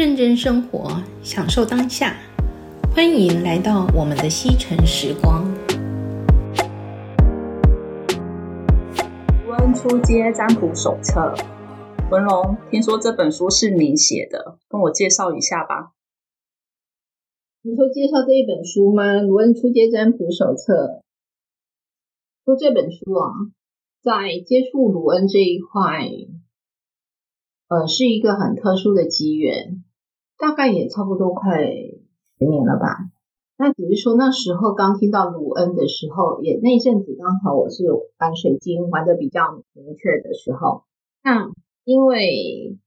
认真生活，享受当下。欢迎来到我们的西城时光。卢恩初阶占卜手册，文龙，听说这本书是你写的，跟我介绍一下吧。你说介绍这一本书吗？卢恩初阶占卜手册。说这本书啊，在接触卢恩这一块，呃，是一个很特殊的机缘，大概也差不多快十年了吧。那只是说那时候刚听到卢恩的时候，也那一阵子刚好我是玩水晶玩的比较明确的时候。那因为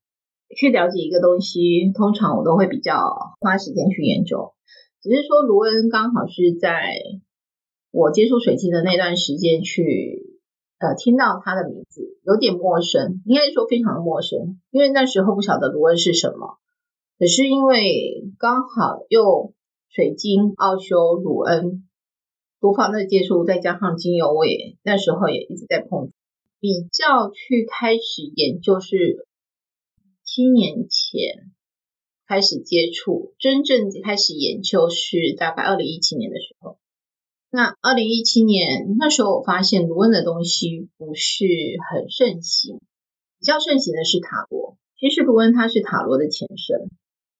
去了解一个东西，通常我都会比较花时间去研究。只是说卢恩刚好是在我接触水晶的那段时间去呃听到他的名字，有点陌生，应该说非常的陌生，因为那时候不晓得卢恩是什么。可是因为刚好又水晶、奥修、卢恩多方的接触，再加上精油，我也那时候也一直在碰，比较去开始研究是七年前。开始接触，真正开始研究是大概二零一七年的时候。那二零一七年那时候，我发现卢恩的东西不是很盛行，比较盛行的是塔罗。其实卢恩它是塔罗的前身。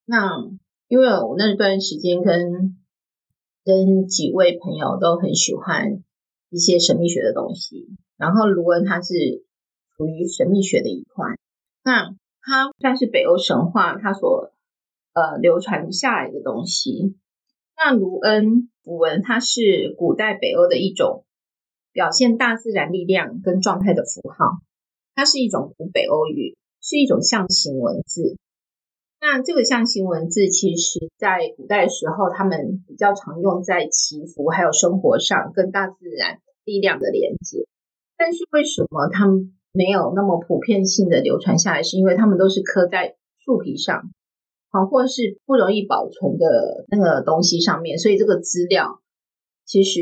那因为我那段时间跟跟几位朋友都很喜欢一些神秘学的东西，然后卢恩它是属于神秘学的一块。那它算是北欧神话，它所呃，流传下来的东西。那卢恩符文，它是古代北欧的一种表现大自然力量跟状态的符号。它是一种古北欧语，是一种象形文字。那这个象形文字，其实在古代时候，他们比较常用在祈福还有生活上，跟大自然力量的连接。但是为什么他们没有那么普遍性的流传下来？是因为他们都是刻在树皮上。好，或是不容易保存的那个东西上面，所以这个资料其实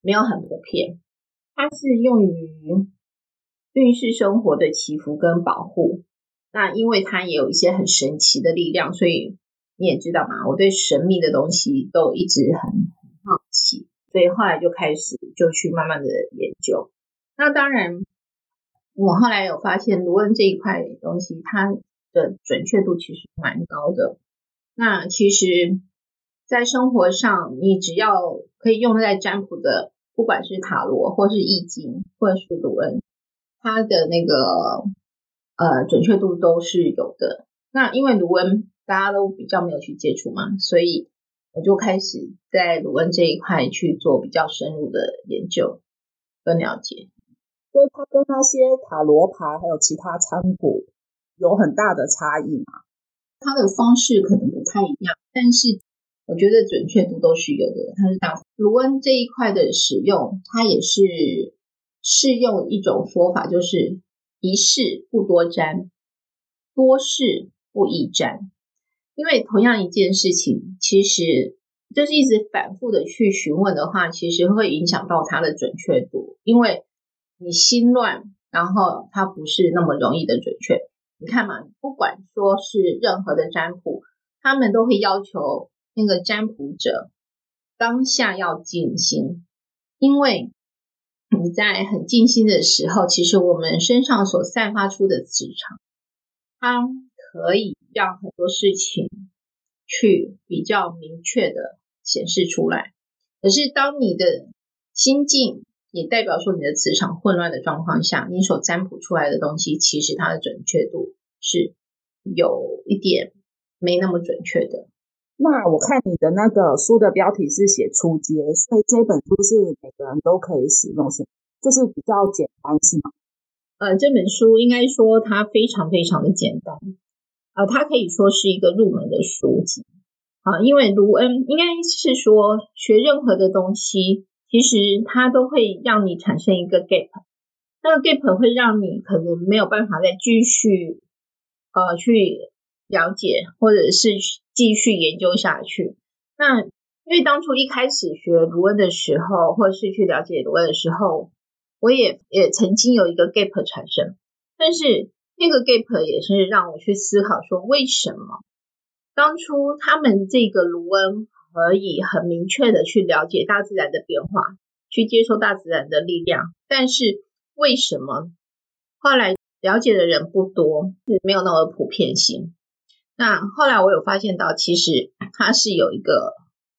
没有很普遍。它是用于运势生活的祈福跟保护。那因为它也有一些很神奇的力量，所以你也知道嘛，我对神秘的东西都一直很好奇，所以后来就开始就去慢慢的研究。那当然，我后来有发现卢恩这一块东西，它。的准确度其实蛮高的。那其实，在生活上，你只要可以用在占卜的，不管是塔罗，或是易经，或者是卢恩，它的那个呃准确度都是有的。那因为卢恩大家都比较没有去接触嘛，所以我就开始在卢恩这一块去做比较深入的研究跟了解。所以它跟那些塔罗牌还有其他占卜。有很大的差异嘛？它的方式可能不太一样，但是我觉得准确度都是有的。它是大卢恩这一块的使用，它也是适用一种说法，就是一事不多占，多事不易占。因为同样一件事情，其实就是一直反复的去询问的话，其实会影响到它的准确度。因为你心乱，然后它不是那么容易的准确。你看嘛，不管说是任何的占卜，他们都会要求那个占卜者当下要静心，因为你在很静心的时候，其实我们身上所散发出的磁场，它可以让很多事情去比较明确的显示出来。可是当你的心境，也代表说，你的磁场混乱的状况下，你所占卜出来的东西，其实它的准确度是有一点没那么准确的。那我看你的那个书的标题是写初阶，所以这本书是每个人都可以使用，是就是比较简单，是吗？呃，这本书应该说它非常非常的简单，呃，它可以说是一个入门的书籍啊，因为卢恩应该是说学任何的东西。其实它都会让你产生一个 gap，那个 gap 会让你可能没有办法再继续呃去了解或者是继续研究下去。那因为当初一开始学卢恩的时候，或是去了解卢恩的时候，我也也曾经有一个 gap 产生，但是那个 gap 也是让我去思考说，为什么当初他们这个卢恩可以很明确的去了解大自然的变化，去接受大自然的力量，但是为什么后来了解的人不多，是没有那么普遍性？那后来我有发现到，其实它是有一个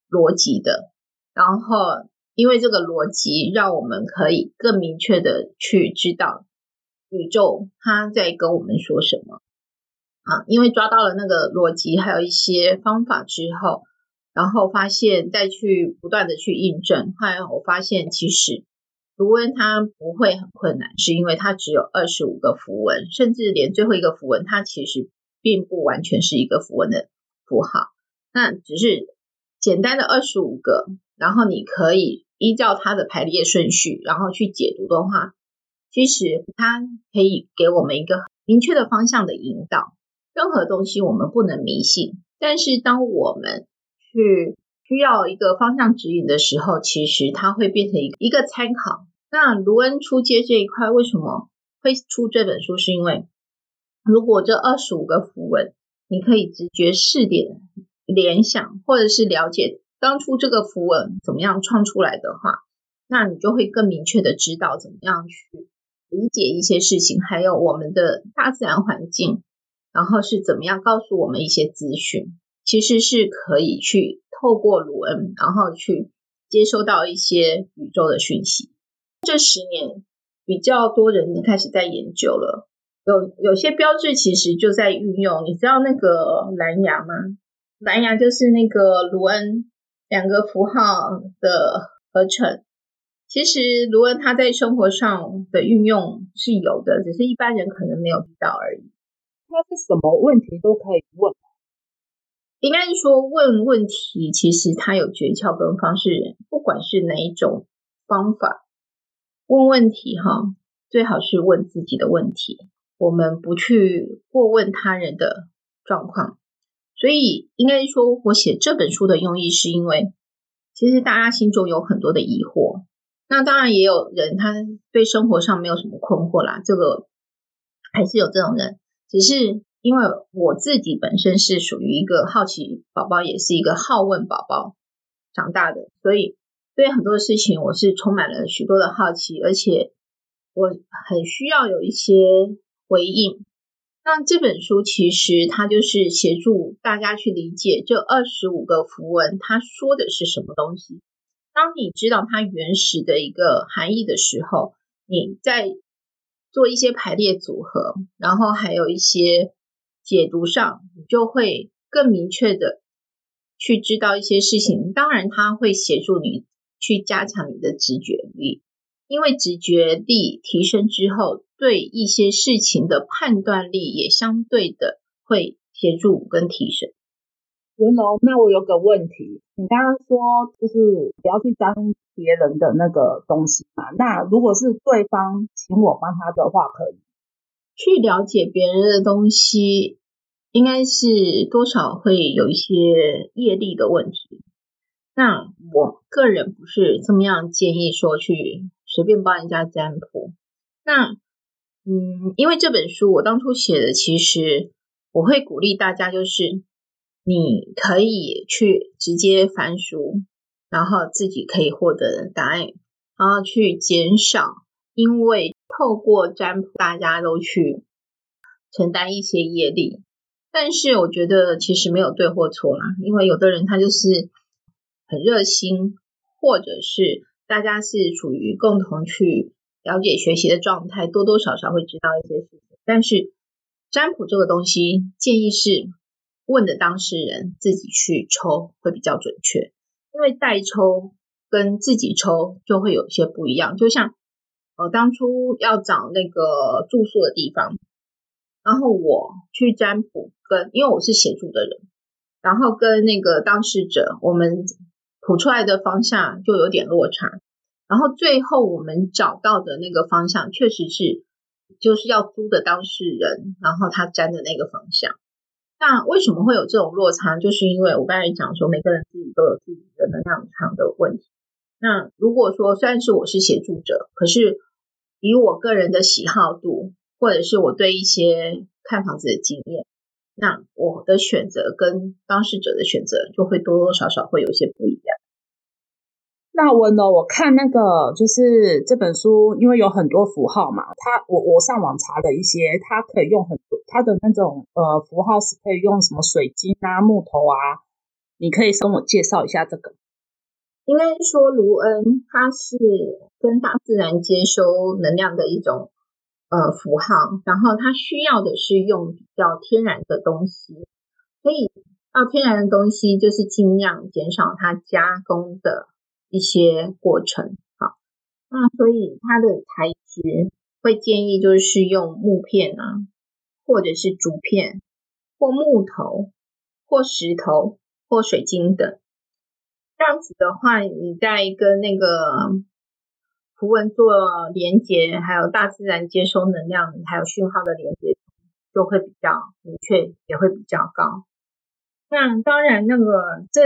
逻辑的，然后因为这个逻辑，让我们可以更明确的去知道宇宙它在跟我们说什么啊。因为抓到了那个逻辑，还有一些方法之后，然后发现再去不断的去印证，后来我发现其实卢恩它不会很困难，是因为它只有二十五个符文，甚至连最后一个符文它其实。并不完全是一个符文的符号，那只是简单的二十五个，然后你可以依照它的排列顺序，然后去解读的话，其实它可以给我们一个明确的方向的引导。任何东西我们不能迷信，但是当我们去需要一个方向指引的时候，其实它会变成一个一个参考。那卢恩出街这一块为什么会出这本书？是因为如果这二十五个符文，你可以直觉试点联想，或者是了解当初这个符文怎么样创出来的话，那你就会更明确的知道怎么样去理解一些事情，还有我们的大自然环境，然后是怎么样告诉我们一些资讯，其实是可以去透过卢恩，然后去接收到一些宇宙的讯息。这十年比较多人开始在研究了。有有些标志其实就在运用，你知道那个蓝牙吗？蓝牙就是那个卢恩两个符号的合成。其实卢恩他在生活上的运用是有的，只是一般人可能没有遇到而已。它是什么问题都可以问？应该是说问问题，其实它有诀窍跟方式，不管是哪一种方法，问问题哈，最好是问自己的问题。我们不去过问他人的状况，所以应该说，我写这本书的用意是因为，其实大家心中有很多的疑惑。那当然也有人他对生活上没有什么困惑啦，这个还是有这种人。只是因为我自己本身是属于一个好奇宝宝，也是一个好问宝宝长大的，所以对很多事情我是充满了许多的好奇，而且我很需要有一些。回应，那这本书其实它就是协助大家去理解这二十五个符文，它说的是什么东西。当你知道它原始的一个含义的时候，你在做一些排列组合，然后还有一些解读上，你就会更明确的去知道一些事情。当然，它会协助你去加强你的直觉力。因为直觉力提升之后，对一些事情的判断力也相对的会协助跟提升。文龙，那我有个问题，你刚刚说就是不要去沾别人的那个东西嘛？那如果是对方请我帮他的话，可以去了解别人的东西，应该是多少会有一些业力的问题。那我个人不是这么样建议说去。随便帮人家占卜，那嗯，因为这本书我当初写的，其实我会鼓励大家，就是你可以去直接翻书，然后自己可以获得答案，然后去减少，因为透过占卜，大家都去承担一些业力。但是我觉得其实没有对或错啦，因为有的人他就是很热心，或者是。大家是处于共同去了解学习的状态，多多少少会知道一些事情。但是占卜这个东西，建议是问的当事人自己去抽会比较准确，因为代抽跟自己抽就会有些不一样。就像我当初要找那个住宿的地方，然后我去占卜跟，因为我是协助的人，然后跟那个当事者我们。谱出来的方向就有点落差，然后最后我们找到的那个方向确实是就是要租的当事人，然后他占的那个方向。那为什么会有这种落差？就是因为我刚才讲说，每个人自己都有自己的能量场的问题。那如果说虽然是我是协助者，可是以我个人的喜好度，或者是我对一些看房子的经验，那我的选择跟当事者的选择就会多多少少会有些不一样。那我呢？我看那个就是这本书，因为有很多符号嘛，它我我上网查了一些，它可以用很多它的那种呃符号是可以用什么水晶啊、木头啊，你可以跟我介绍一下这个。应该说卢恩它是跟大自然接收能量的一种呃符号，然后它需要的是用比较天然的东西，所以到天然的东西就是尽量减少它加工的。一些过程，好，那所以它的材质会建议就是用木片啊，或者是竹片，或木头，或石头，或水晶等。这样子的话，你在跟那个符文做连接，还有大自然接收能量，还有讯号的连接，就会比较明确，也会比较高。那当然，那个这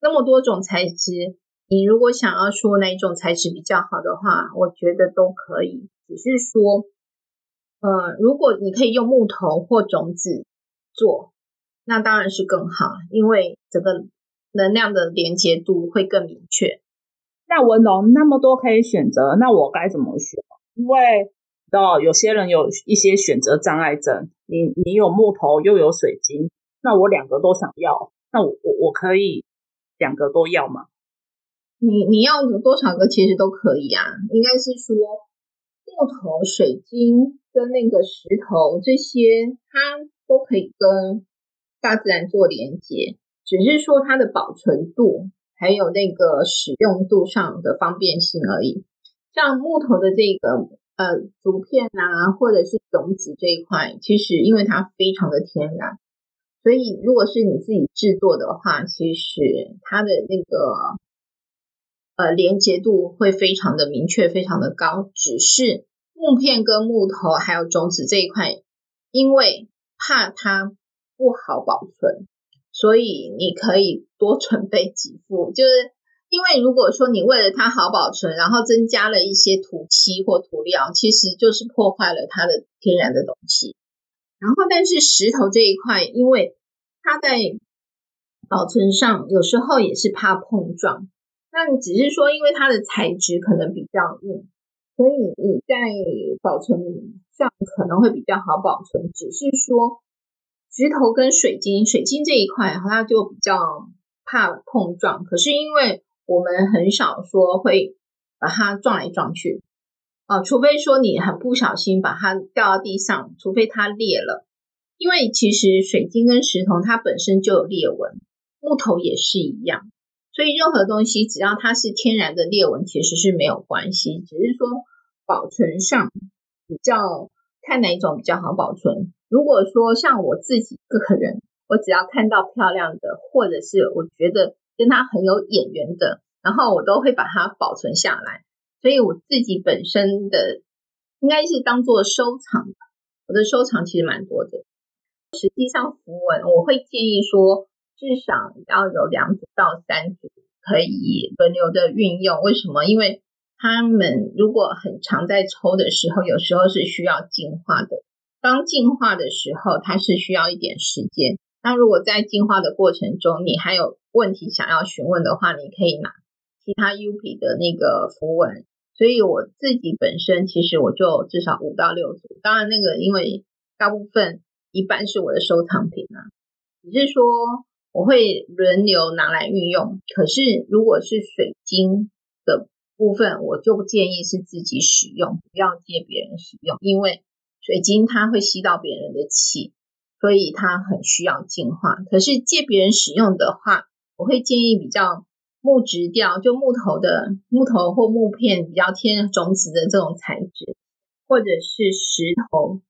那么多种材质。你如果想要说哪一种材质比较好的话，我觉得都可以。只是说，呃，如果你可以用木头或种子做，那当然是更好，因为整个能量的连接度会更明确。那文龙那么多可以选择，那我该怎么选？因为哦，有些人有一些选择障碍症，你你有木头又有水晶，那我两个都想要，那我我我可以两个都要吗？你你要多少个其实都可以啊，应该是说木头、水晶跟那个石头这些，它都可以跟大自然做连接，只是说它的保存度还有那个使用度上的方便性而已。像木头的这个呃竹片啊，或者是种子这一块，其实因为它非常的天然，所以如果是你自己制作的话，其实它的那个。呃，连接度会非常的明确，非常的高。只是木片跟木头还有种子这一块，因为怕它不好保存，所以你可以多准备几副。就是因为如果说你为了它好保存，然后增加了一些涂漆或涂料，其实就是破坏了它的天然的东西。然后，但是石头这一块，因为它在保存上有时候也是怕碰撞。那你只是说，因为它的材质可能比较硬，所以你在保存上可能会比较好保存。只是说，石头跟水晶，水晶这一块它就比较怕碰撞。可是因为我们很少说会把它撞来撞去，啊，除非说你很不小心把它掉到地上，除非它裂了。因为其实水晶跟石头它本身就有裂纹，木头也是一样。所以任何东西只要它是天然的裂纹，其实是没有关系，只是说保存上比较看哪一种比较好保存。如果说像我自己个人，我只要看到漂亮的，或者是我觉得跟它很有眼缘的，然后我都会把它保存下来。所以我自己本身的应该是当做收藏吧，我的收藏其实蛮多的。实际上符文我会建议说。至少要有两组到三组可以轮流的运用。为什么？因为他们如果很常在抽的时候，有时候是需要净化的。当净化的时候，它是需要一点时间。那如果在净化的过程中，你还有问题想要询问的话，你可以拿其他 UP 的那个符文。所以我自己本身其实我就至少五到六组。当然，那个因为大部分一半是我的收藏品啊，只是说。我会轮流拿来运用，可是如果是水晶的部分，我就建议是自己使用，不要借别人使用，因为水晶它会吸到别人的气，所以它很需要净化。可是借别人使用的话，我会建议比较木质调，就木头的木头或木片比较天种子的这种材质，或者是石头。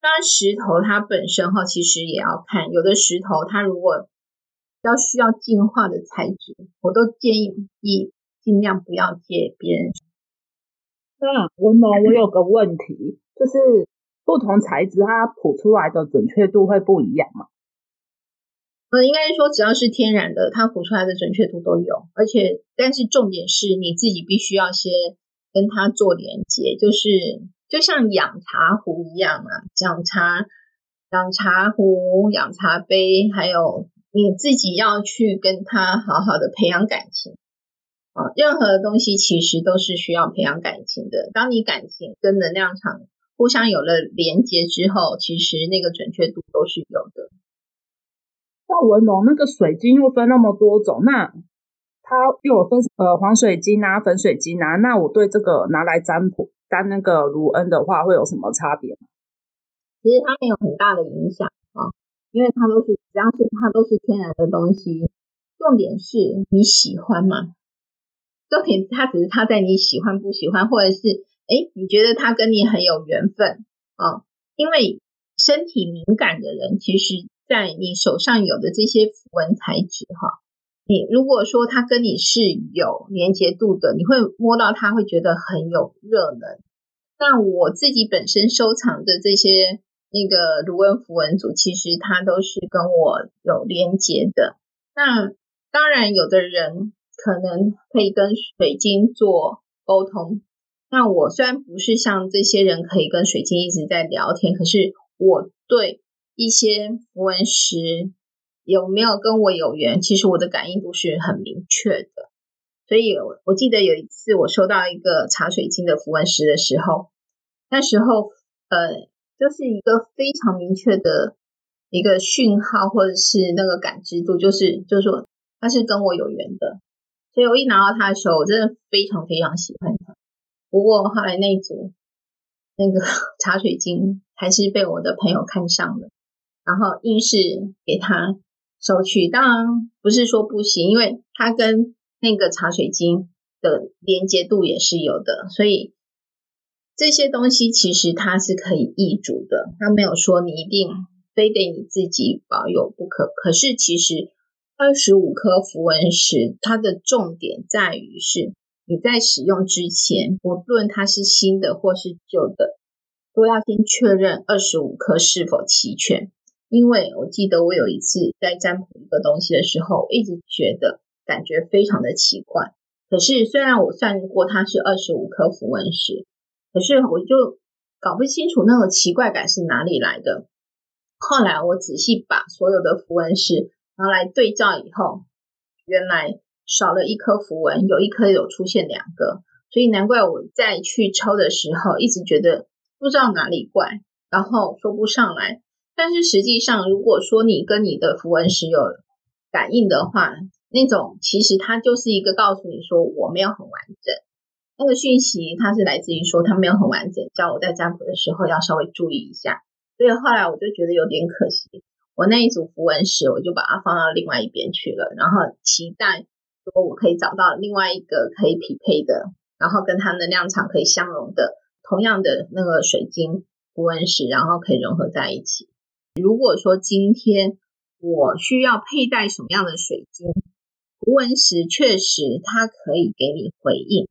当然石头它本身哈，其实也要看，有的石头它如果要需要净化的材质，我都建议一尽量不要借别人。那文龙，我有个问题，就是不同材质它谱出来的准确度会不一样吗？呃，应该说只要是天然的，它谱出来的准确度都有，而且但是重点是你自己必须要先跟它做连接，就是就像养茶壶一样啊，养茶。养茶壶、养茶杯，还有你自己要去跟他好好的培养感情啊。任何东西其实都是需要培养感情的。当你感情跟能量场互相有了连接之后，其实那个准确度都是有的。那文龙那个水晶又分那么多种，那它又有分呃黄水晶啊、粉水晶啊，那我对这个拿来占卜占那个卢恩的话，会有什么差别吗？其实它没有很大的影响啊，因为它都是只要是它都是天然的东西，重点是你喜欢吗？重点它只是它在你喜欢不喜欢，或者是诶你觉得它跟你很有缘分啊？因为身体敏感的人，其实在你手上有的这些符文材质哈，你如果说它跟你是有连接度的，你会摸到它会觉得很有热能。那我自己本身收藏的这些。那个卢恩符文组其实它都是跟我有连接的。那当然，有的人可能可以跟水晶做沟通。那我虽然不是像这些人可以跟水晶一直在聊天，可是我对一些符文石有没有跟我有缘，其实我的感应都是很明确的。所以我我记得有一次我收到一个茶水晶的符文石的时候，那时候呃。就是一个非常明确的一个讯号，或者是那个感知度，就是就是说他是跟我有缘的，所以我一拿到它的时候，我真的非常非常喜欢它。不过后来那组那个茶水晶还是被我的朋友看上了，然后硬是给他收去。当然不是说不行，因为它跟那个茶水晶的连接度也是有的，所以。这些东西其实它是可以易主的，它没有说你一定非得你自己保有不可。可是其实二十五颗符文石，它的重点在于是你在使用之前，不论它是新的或是旧的，都要先确认二十五颗是否齐全。因为我记得我有一次在占卜一个东西的时候，我一直觉得感觉非常的奇怪。可是虽然我算过它是二十五颗符文石。可是我就搞不清楚那个奇怪感是哪里来的。后来我仔细把所有的符文石拿来对照以后，原来少了一颗符文，有一颗有出现两个，所以难怪我再去抽的时候一直觉得不知道哪里怪，然后说不上来。但是实际上，如果说你跟你的符文石有感应的话，那种其实它就是一个告诉你说我没有很完整。那个讯息，它是来自于说它没有很完整，叫我在占卜的时候要稍微注意一下。所以后来我就觉得有点可惜，我那一组符文石我就把它放到另外一边去了，然后期待说我可以找到另外一个可以匹配的，然后跟它能量场可以相融的同样的那个水晶符文石，然后可以融合在一起。如果说今天我需要佩戴什么样的水晶符文石，确实它可以给你回应。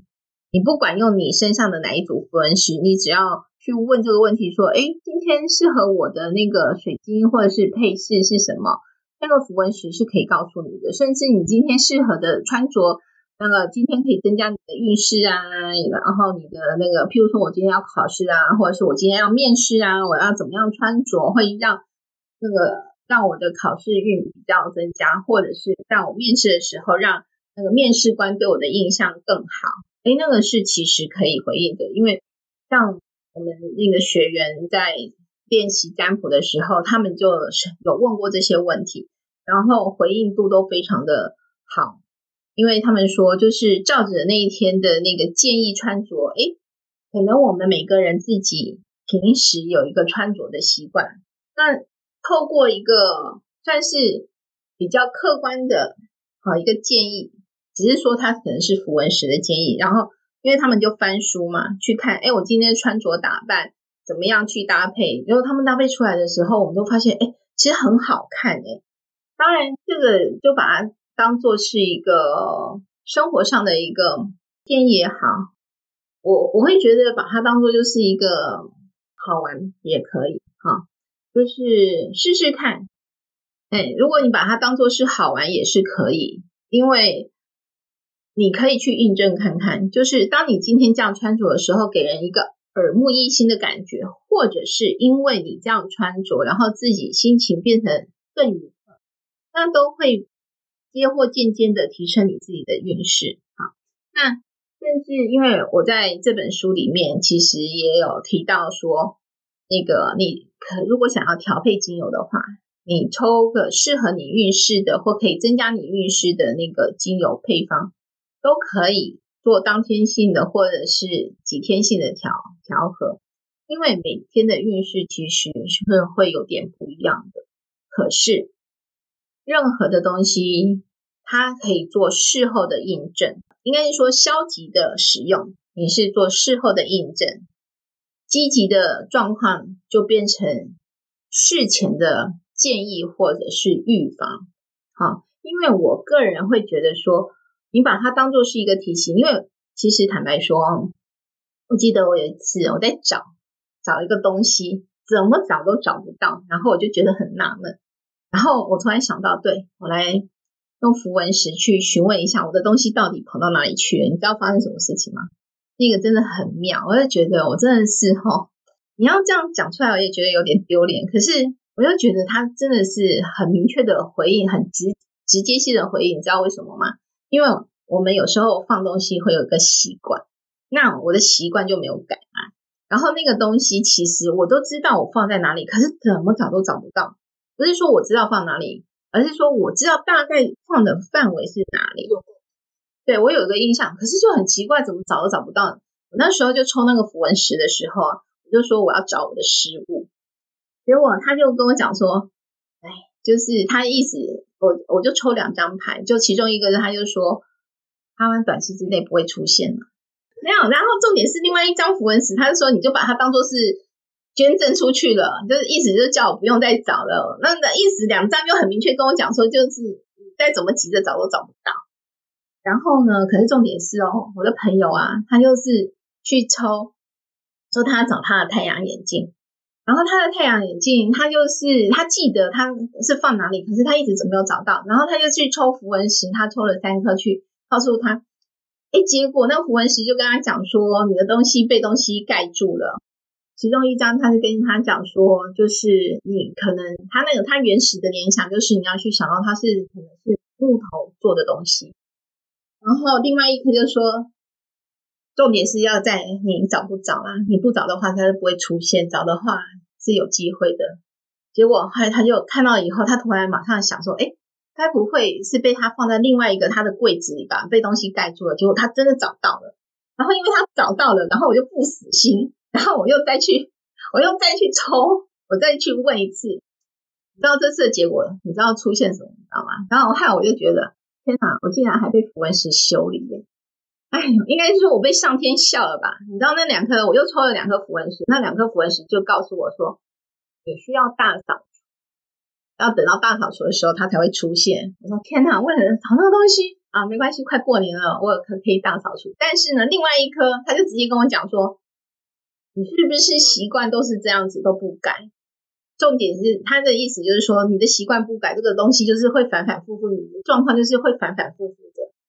你不管用你身上的哪一组符文石，你只要去问这个问题，说：“哎，今天适合我的那个水晶或者是配饰是什么？”那个符文石是可以告诉你的。甚至你今天适合的穿着，那个今天可以增加你的运势啊，然后你的那个，譬如说我今天要考试啊，或者是我今天要面试啊，我要怎么样穿着会让那个让我的考试运比较增加，或者是在我面试的时候让那个面试官对我的印象更好。哎，那个是其实可以回应的，因为像我们那个学员在练习占卜的时候，他们就是有问过这些问题，然后回应度都非常的好，因为他们说就是照着那一天的那个建议穿着，哎，可能我们每个人自己平时有一个穿着的习惯，那透过一个算是比较客观的好一个建议。只是说他可能是符文石的建议，然后因为他们就翻书嘛，去看，哎，我今天穿着打扮怎么样去搭配？然后他们搭配出来的时候，我们都发现，哎，其实很好看哎。当然，这个就把它当做是一个生活上的一个建议也好，我我会觉得把它当做就是一个好玩也可以哈，就是试试看。哎，如果你把它当做是好玩也是可以，因为。你可以去印证看看，就是当你今天这样穿着的时候，给人一个耳目一新的感觉，或者是因为你这样穿着，然后自己心情变得更愉快，那都会接或渐渐的提升你自己的运势。好，那甚至因为我在这本书里面其实也有提到说，那个你可如果想要调配精油的话，你抽个适合你运势的或可以增加你运势的那个精油配方，都可以。做当天性的或者是几天性的调调和，因为每天的运势其实是会会有点不一样的。可是任何的东西，它可以做事后的印证。应该是说消极的使用，你是做事后的印证；积极的状况就变成事前的建议或者是预防。好，因为我个人会觉得说。你把它当做是一个提醒，因为其实坦白说，我记得我有一次我在找找一个东西，怎么找都找不到，然后我就觉得很纳闷，然后我突然想到，对，我来用符文石去询问一下我的东西到底跑到哪里去了？你知道发生什么事情吗？那个真的很妙，我就觉得我真的是齁，你要这样讲出来，我也觉得有点丢脸，可是我又觉得他真的是很明确的回应，很直直接性的回应，你知道为什么吗？因为我们有时候放东西会有一个习惯，那我的习惯就没有改啊。然后那个东西其实我都知道我放在哪里，可是怎么找都找不到。不是说我知道放哪里，而是说我知道大概放的范围是哪里。对，我有一个印象，可是就很奇怪，怎么找都找不到。我那时候就抽那个符文石的时候啊，我就说我要找我的失误，结果他就跟我讲说，哎，就是他意思。我我就抽两张牌，就其中一个人，他就说他们短期之内不会出现了，没有。然后重点是另外一张符文石，他就说你就把它当做是捐赠出去了，就是意思就叫我不用再找了。那的意思两张就很明确跟我讲说，就是再怎么急着找都找不到。然后呢，可是重点是哦，我的朋友啊，他就是去抽，说他找他的太阳眼镜。然后他的太阳眼镜，他就是他记得他是放哪里，可是他一直怎么没有找到。然后他就去抽符文石，他抽了三颗去告诉他，哎，结果那符文石就跟他讲说，你的东西被东西盖住了。其中一张他是跟他讲说，就是你可能他那个他原始的联想就是你要去想到它是可能是木头做的东西。然后另外一颗就说。重点是要在你找不找啦，你不找的话，它是不会出现；找的话是有机会的。结果后来他就看到以后，他突然马上想说：“哎，该不会是被他放在另外一个他的柜子里吧？被东西盖住了。”结果他真的找到了。然后因为他找到了，然后我就不死心，然后我又再去，我又再去抽，我再去问一次。你知道这次的结果？你知道出现什么？你知道吗？然后害我就觉得，天哪！我竟然还被符文石修理耶！哎呦，应该是我被上天笑了吧？你知道那两颗，我又抽了两颗符文石，那两颗符文石就告诉我说，你需要大扫除，要等到大扫除的时候它才会出现。我说天哪，为什么找那个东西啊？没关系，快过年了，我可可以大扫除。但是呢，另外一颗他就直接跟我讲说，你是不是习惯都是这样子都不改？重点是他的意思就是说，你的习惯不改，这个东西就是会反反复复，你的状况就是会反反复复。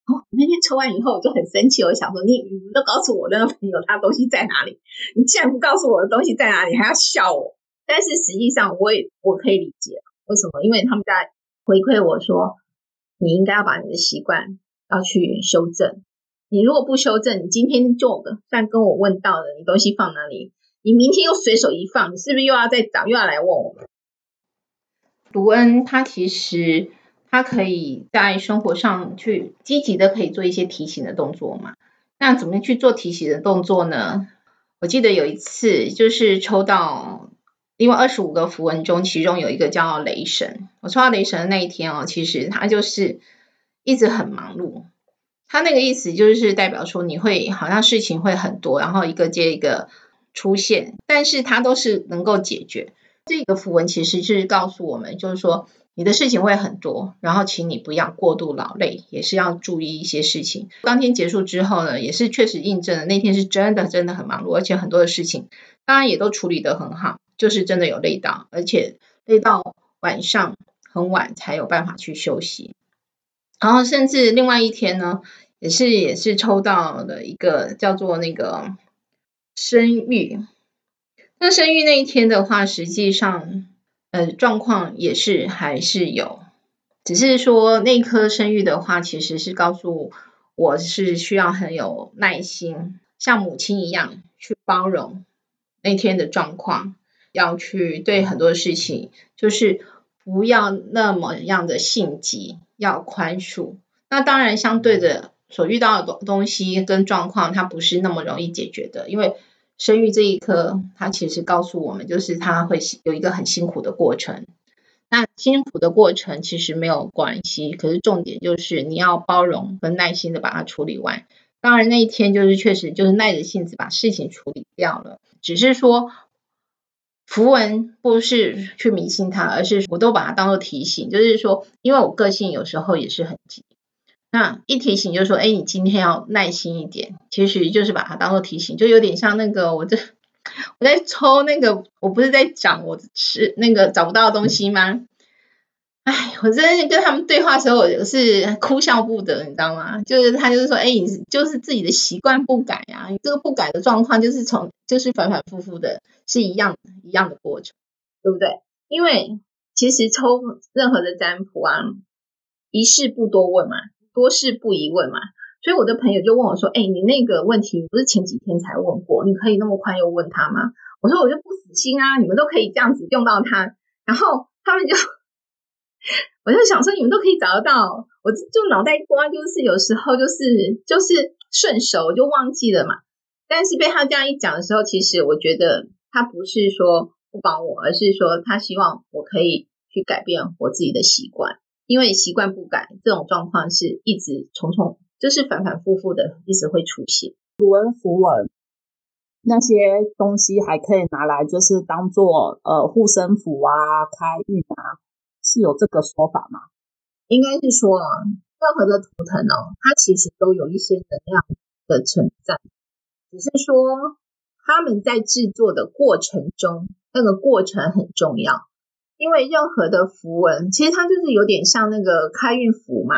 哦，那天抽完以后我就很生气，我想说你你们都告诉我那个朋友他东西在哪里，你既然不告诉我的东西在哪里，还要笑我。但是实际上我也我可以理解为什么，因为他们在回馈我说，你应该要把你的习惯要去修正。你如果不修正，你今天就算跟我问到了你东西放哪里，你明天又随手一放，你是不是又要再找又要来问我？卢恩他其实。他可以在生活上去积极的可以做一些提醒的动作嘛？那怎么去做提醒的动作呢？我记得有一次就是抽到因为二十五个符文中，其中有一个叫雷神。我抽到雷神的那一天哦，其实他就是一直很忙碌。他那个意思就是代表说你会好像事情会很多，然后一个接一个出现，但是他都是能够解决。这个符文其实是告诉我们，就是说。你的事情会很多，然后请你不要过度劳累，也是要注意一些事情。当天结束之后呢，也是确实印证了那天是真的真的很忙碌，而且很多的事情，当然也都处理得很好，就是真的有累到，而且累到晚上很晚才有办法去休息。然后甚至另外一天呢，也是也是抽到了一个叫做那个生育。那生育那一天的话，实际上呃状况也是还是有，只是说那颗生育的话，其实是告诉我是需要很有耐心，像母亲一样去包容那天的状况，要去对很多事情就是不要那么样的性急，要宽恕。那当然，相对的所遇到的东东西跟状况，它不是那么容易解决的。因为生育这一科，它其实告诉我们，就是它会有一个很辛苦的过程。那辛苦的过程其实没有关系，可是重点就是你要包容跟耐心的把它处理完。当然那一天就是确实就是耐着性子把事情处理掉了，只是说符文不是去迷信它，而是我都把它当做提醒，就是说，因为我个性有时候也是很急。那一提醒就是说，哎，你今天要耐心一点。其实就是把它当做提醒，就有点像那个我这我在抽那个，我不是在讲我吃那个找不到的东西吗？哎，我真的跟他们对话的时候，我是哭笑不得，你知道吗？就是他就是说，哎，你就是自己的习惯不改啊，这个不改的状况就是从就是反反复复的，是一样一样的过程，对不对？因为其实抽任何的占卜啊，一事不多问嘛。多事不宜问嘛，所以我的朋友就问我说：“哎，你那个问题不是前几天才问过，你可以那么快又问他吗？”我说：“我就不死心啊，你们都可以这样子用到它。”然后他们就，我就想说，你们都可以找得到，我就脑袋瓜就是有时候就是就是顺手就忘记了嘛。但是被他这样一讲的时候，其实我觉得他不是说不帮我，而是说他希望我可以去改变我自己的习惯。因为习惯不改，这种状况是一直重重，就是反反复复的，一直会出现。图文符文那些东西还可以拿来，就是当做呃护身符啊、开运啊，是有这个说法吗？应该是说，任何的图腾哦，它其实都有一些能量的存在，只是说他们在制作的过程中，那个过程很重要。因为任何的符文，其实它就是有点像那个开运符嘛，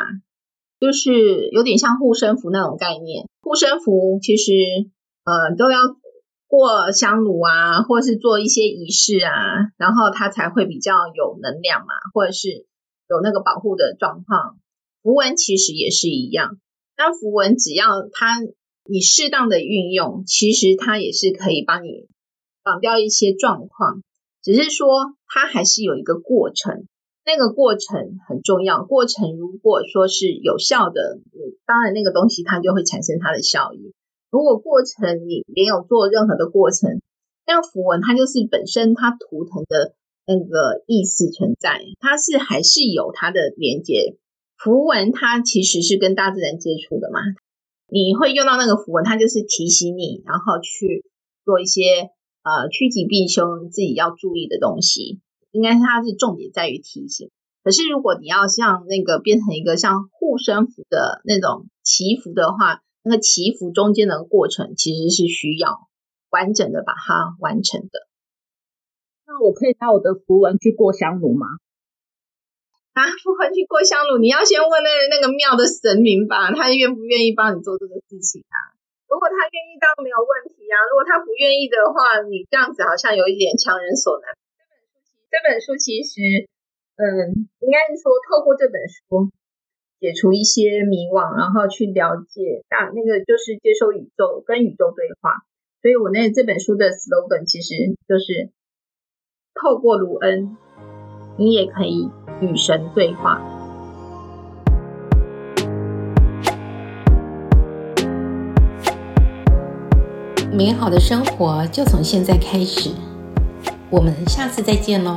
就是有点像护身符那种概念。护身符其实呃都要过香炉啊，或是做一些仪式啊，然后它才会比较有能量嘛，或者是有那个保护的状况。符文其实也是一样，那符文只要它你适当的运用，其实它也是可以帮你绑掉一些状况。只是说，它还是有一个过程，那个过程很重要。过程如果说是有效的，当然那个东西它就会产生它的效益。如果过程你没有做任何的过程，那符文它就是本身它图腾的那个意思存在，它是还是有它的连接。符文它其实是跟大自然接触的嘛，你会用到那个符文，它就是提醒你，然后去做一些。呃，趋吉避凶，自己要注意的东西，应该是它是重点在于提醒。可是如果你要像那个变成一个像护身符的那种祈福的话，那个祈福中间的过程其实是需要完整的把它完成的。那我可以拿我的符文去过香炉吗？啊，符文去过香炉，你要先问那那个庙的神明吧，他愿不愿意帮你做这个事情啊？如果他愿意，倒没有问题啊。如果他不愿意的话，你这样子好像有一点强人所难。这本书其实，嗯，应该是说透过这本书解除一些迷惘，然后去了解大那个就是接受宇宙跟宇宙对话。所以我那这本书的 slogan 其实就是透过卢恩，你也可以与神对话。美好的生活就从现在开始，我们下次再见喽。